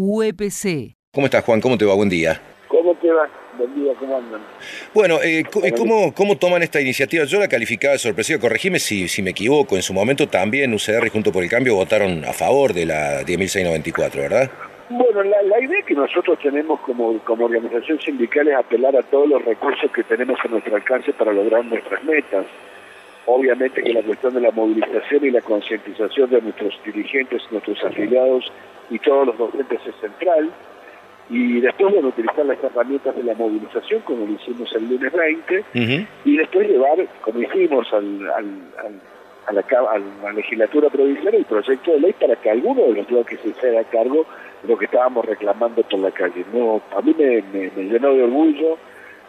UEPC. ¿Cómo estás, Juan? ¿Cómo te va? Buen día. ¿Cómo te va? Buen día, ¿cómo andan? Bueno, eh, co- eh, ¿cómo, ¿cómo toman esta iniciativa? Yo la calificaba de sorpresiva. Corregime si, si me equivoco. En su momento también UCR y Junto por el Cambio votaron a favor de la 10.694, ¿verdad? Bueno, la, la idea que nosotros tenemos como, como organización sindical es apelar a todos los recursos que tenemos a nuestro alcance para lograr nuestras metas. Obviamente que la cuestión de la movilización y la concientización de nuestros dirigentes, nuestros afiliados y todos los docentes es central. Y después, bueno, utilizar las herramientas de la movilización, como lo hicimos el lunes 20, Ujú. y después llevar, como hicimos, al, al- al- a, la, a la legislatura provincial el proyecto de ley para que alguno de los bloques se haga cargo de lo que estábamos reclamando por la calle. No, a mí me, me- me llenó de orgullo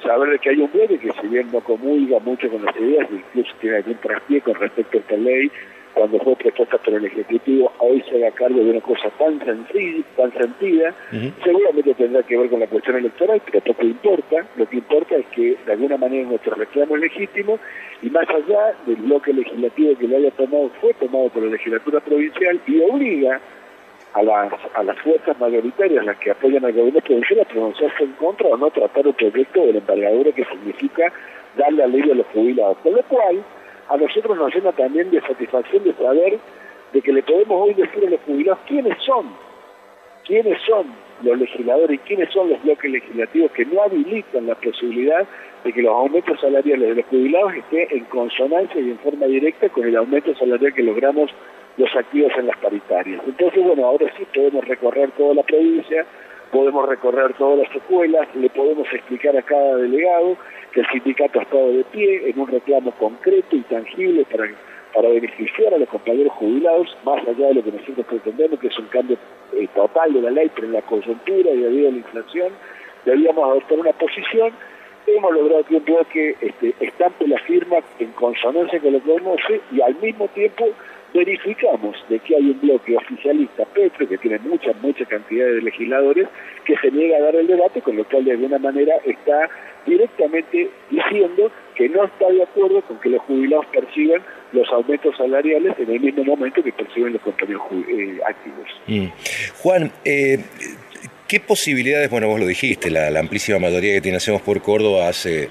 saber de que hay un bloque que si bien no comulga mucho con las ideas, incluso tiene algún traspié con respecto a esta ley, cuando fue propuesta por el Ejecutivo, hoy se haga cargo de una cosa tan sencilla, tan sentida, seguramente tendrá que ver con la cuestión electoral, pero poco importa, lo que importa es que de alguna manera nuestro reclamo es legítimo y más allá del bloque legislativo que lo haya tomado, fue tomado por la legislatura provincial y obliga a las, a las fuerzas mayoritarias, las que apoyan al gobierno provincial, a pronunciarse en contra o no tratar un proyecto de la envergadura que significa darle alivio a los jubilados. Con lo cual, a nosotros nos llena también de satisfacción de saber de que le podemos hoy decir a los jubilados quiénes son, quiénes son los legisladores y quiénes son los bloques legislativos que no habilitan la posibilidad de que los aumentos salariales de los jubilados estén en consonancia y en forma directa con el aumento salarial que logramos los activos en las paritarias. Entonces, bueno, ahora sí podemos recorrer toda la provincia, podemos recorrer todas las escuelas, le podemos explicar a cada delegado que el sindicato ha estado de pie en un reclamo concreto y tangible para, para beneficiar a los compañeros jubilados, más allá de lo que nosotros pretendemos, que es un cambio eh, total de la ley, pero en la coyuntura y debido a la inflación, debíamos adoptar una posición. Hemos logrado que un bloque este, estampe la firma en consonancia con lo que hemos hecho y al mismo tiempo verificamos de que hay un bloque oficialista Petro, que tiene mucha, mucha cantidad de legisladores, que se niega a dar el debate, con lo cual de alguna manera está directamente diciendo que no está de acuerdo con que los jubilados perciban los aumentos salariales en el mismo momento que perciben los compañeros eh, activos. Mm. Juan, eh, ¿qué posibilidades, bueno, vos lo dijiste, la, la amplísima mayoría que tiene Hacemos por Córdoba hace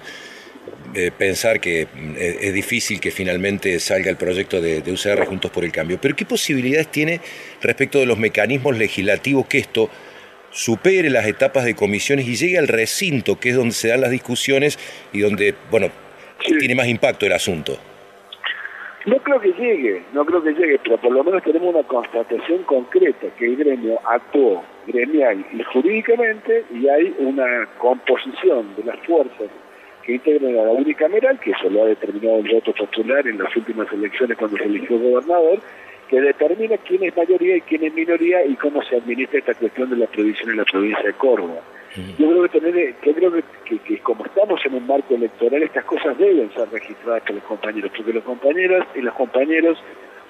eh, pensar que mm, es, es difícil que finalmente salga el proyecto de, de UCR Juntos por el Cambio, pero ¿qué posibilidades tiene respecto de los mecanismos legislativos que esto supere las etapas de comisiones y llegue al recinto, que es donde se dan las discusiones y donde, bueno, Sí. tiene más impacto el asunto? No creo que llegue, no creo que llegue, pero por lo menos tenemos una constatación concreta que el gremio actuó gremial y jurídicamente y hay una composición de las fuerzas que integran a la unicameral, que eso lo ha determinado el voto popular en las últimas elecciones cuando se eligió gobernador, que determina quién es mayoría y quién es minoría y cómo se administra esta cuestión de la previsión en la provincia de Córdoba. Yo creo que tener, yo creo que, que- que como estamos en un marco electoral, estas cosas deben ser registradas por los compañeros, porque los compañeros y los compañeros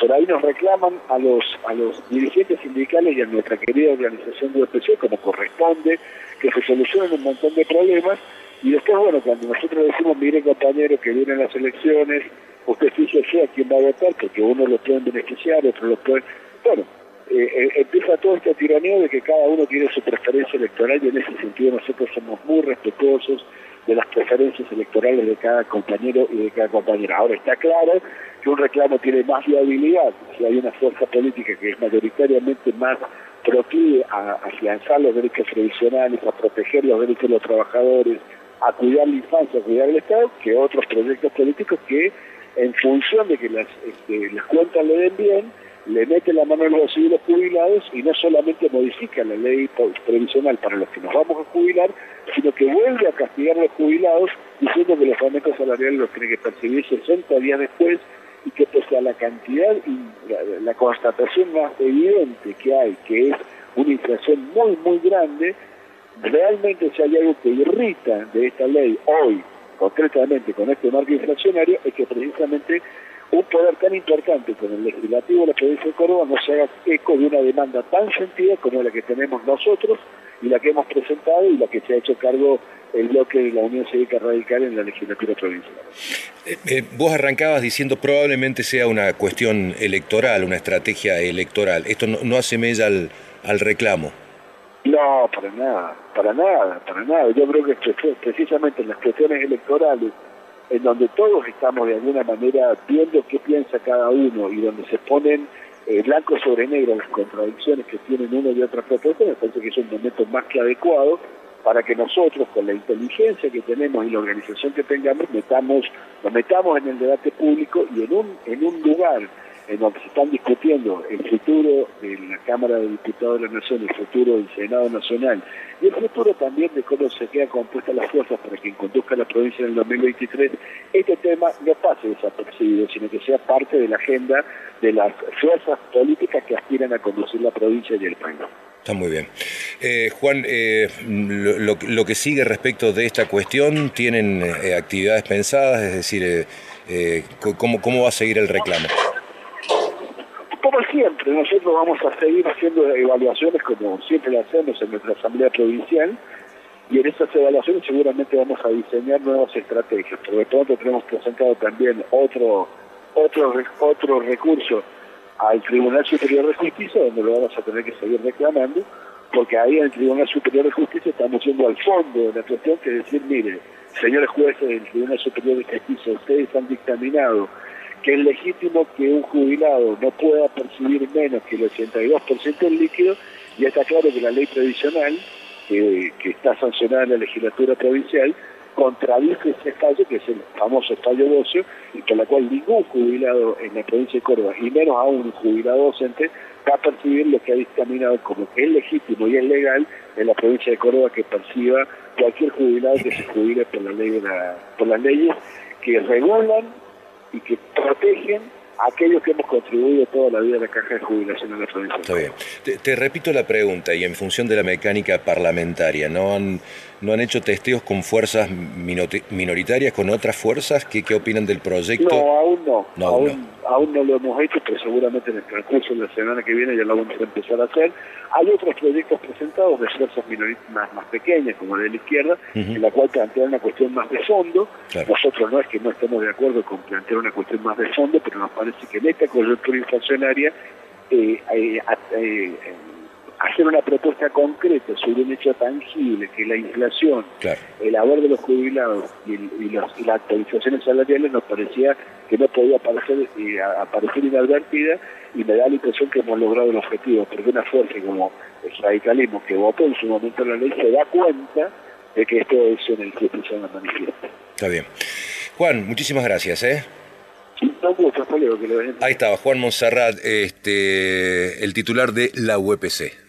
por ahí nos reclaman a los a los dirigentes sindicales y a nuestra querida organización de UPC, como corresponde, que se solucionen un montón de problemas, y después, bueno, cuando nosotros decimos, mire compañero, que vienen las elecciones, usted fíjese a quién va a votar, porque uno lo pueden beneficiar, otro lo pueden... Bueno, eh, eh, empieza todo este tiranía de que cada uno tiene su preferencia electoral y en ese sentido nosotros somos muy respetuosos de las preferencias electorales de cada compañero y de cada compañera. Ahora está claro que un reclamo tiene más viabilidad si hay una fuerza política que es mayoritariamente más proclive a afianzar los derechos tradicionales, a proteger los derechos de los trabajadores, a cuidar la infancia, a cuidar el Estado, que otros proyectos políticos que en función de que las, este, cuentas le den bien, le meten la mano en los los jubilados y no solamente modifica la ley previsional para los que nos vamos a jubilar, sino que vuelve a castigar a los jubilados diciendo que los aumentos salariales los tiene que percibir 60 días después y que pese a la cantidad y la, la constatación más evidente que hay, que es una inflación muy, muy grande, realmente si hay algo que irrita de esta ley hoy, concretamente con este marco inflacionario, es que precisamente un poder tan importante como el legislativo de la provincia de Córdoba no se haga eco de una demanda tan sentida como la que tenemos nosotros y la que hemos presentado y la que se ha hecho cargo el bloque de la Unión Cívica Radical en la legislatura provincial. Eh, eh, vos arrancabas diciendo probablemente sea una cuestión electoral, una estrategia electoral. Esto no, no hace mella al, al reclamo. No, para nada, para nada, para nada. Yo creo que precisamente en las cuestiones electorales, en donde todos estamos de alguna manera viendo qué piensa cada uno y donde se ponen eh, blanco sobre negro las contradicciones que tienen una y otra propuesta, me parece que es un momento más que adecuado para que nosotros, con la inteligencia que tenemos y la organización que tengamos, metamos, nos metamos en el debate público y en un, en un lugar en donde se están discutiendo el futuro de la Cámara de Diputados de la Nación, el futuro del Senado Nacional y el futuro también de cómo se queda compuesta las fuerzas para quien conduzca la provincia en el 2023, este tema no pase desapercibido, sino que sea parte de la agenda de las fuerzas políticas que aspiran a conducir la provincia y el país. Está muy bien. Eh, Juan, eh, lo, que sigue respecto de esta cuestión, ¿tienen eh, actividades pensadas? Es decir, ¿cómo, ¿cómo va a seguir el reclamo? Siempre, nosotros vamos a seguir haciendo evaluaciones como siempre lo hacemos en nuestra Asamblea Provincial y en esas evaluaciones seguramente vamos a diseñar nuevas estrategias. Por lo tanto, tenemos presentado también otro, otro, otro recurso al Tribunal Superior de Justicia, donde lo vamos a tener que seguir reclamando, porque ahí en el Tribunal Superior de Justicia estamos yendo al fondo de la cuestión, que decir, mire, señores jueces del Tribunal Superior de Justicia, ustedes han dictaminado es legítimo que un jubilado no pueda percibir menos que el 82% del líquido, y está claro que la ley previsional, que, está sancionada en la legislatura provincial, contradice ese fallo, que es el famoso fallo de ocio, y por la cual ningún jubilado en la provincia de Córdoba, y menos aún un jubilado docente, va a percibir lo que ha dictaminado como es legítimo y es legal en la provincia de Córdoba que perciba cualquier jubilado que se jubile por la ley de la, por las leyes que regulan y que protegen aquellos que hemos contribuido toda la vida a la caja de jubilación en la provincia. Está bien. Te, repito la pregunta y en función de la mecánica parlamentaria, ¿no han, no han hecho testeos con fuerzas minoritarias, con otras fuerzas? ¿Qué, qué opinan del proyecto? No, aún no. aún, aún, no. lo hemos hecho, pero seguramente en el transcurso de la semana que viene ya lo vamos a empezar a hacer. Hay otros proyectos presentados de fuerzas minoritarias más, pequeñas, como de la izquierda, en la cual plantean una cuestión más de fondo. Nosotros no es que no estemos de acuerdo con plantear una cuestión más de fondo, pero nos parece que en esta coyuntura inflacionaria eh, eh, eh, hacer una propuesta concreta sobre un hecho tangible, que la inflación, el haber de los jubilados y, las actualizaciones salariales nos parecía que no podía aparecer, aparecer inadvertida y me da la impresión que hemos logrado el objetivo, porque una fuerza como el radicalismo que votó en su momento la ley se da cuenta de que esto es en el que se manifiesta. Está bien. Juan, muchísimas gracias. ¿eh? Ahí estaba Juan Monserrat, este, el titular de la UPC.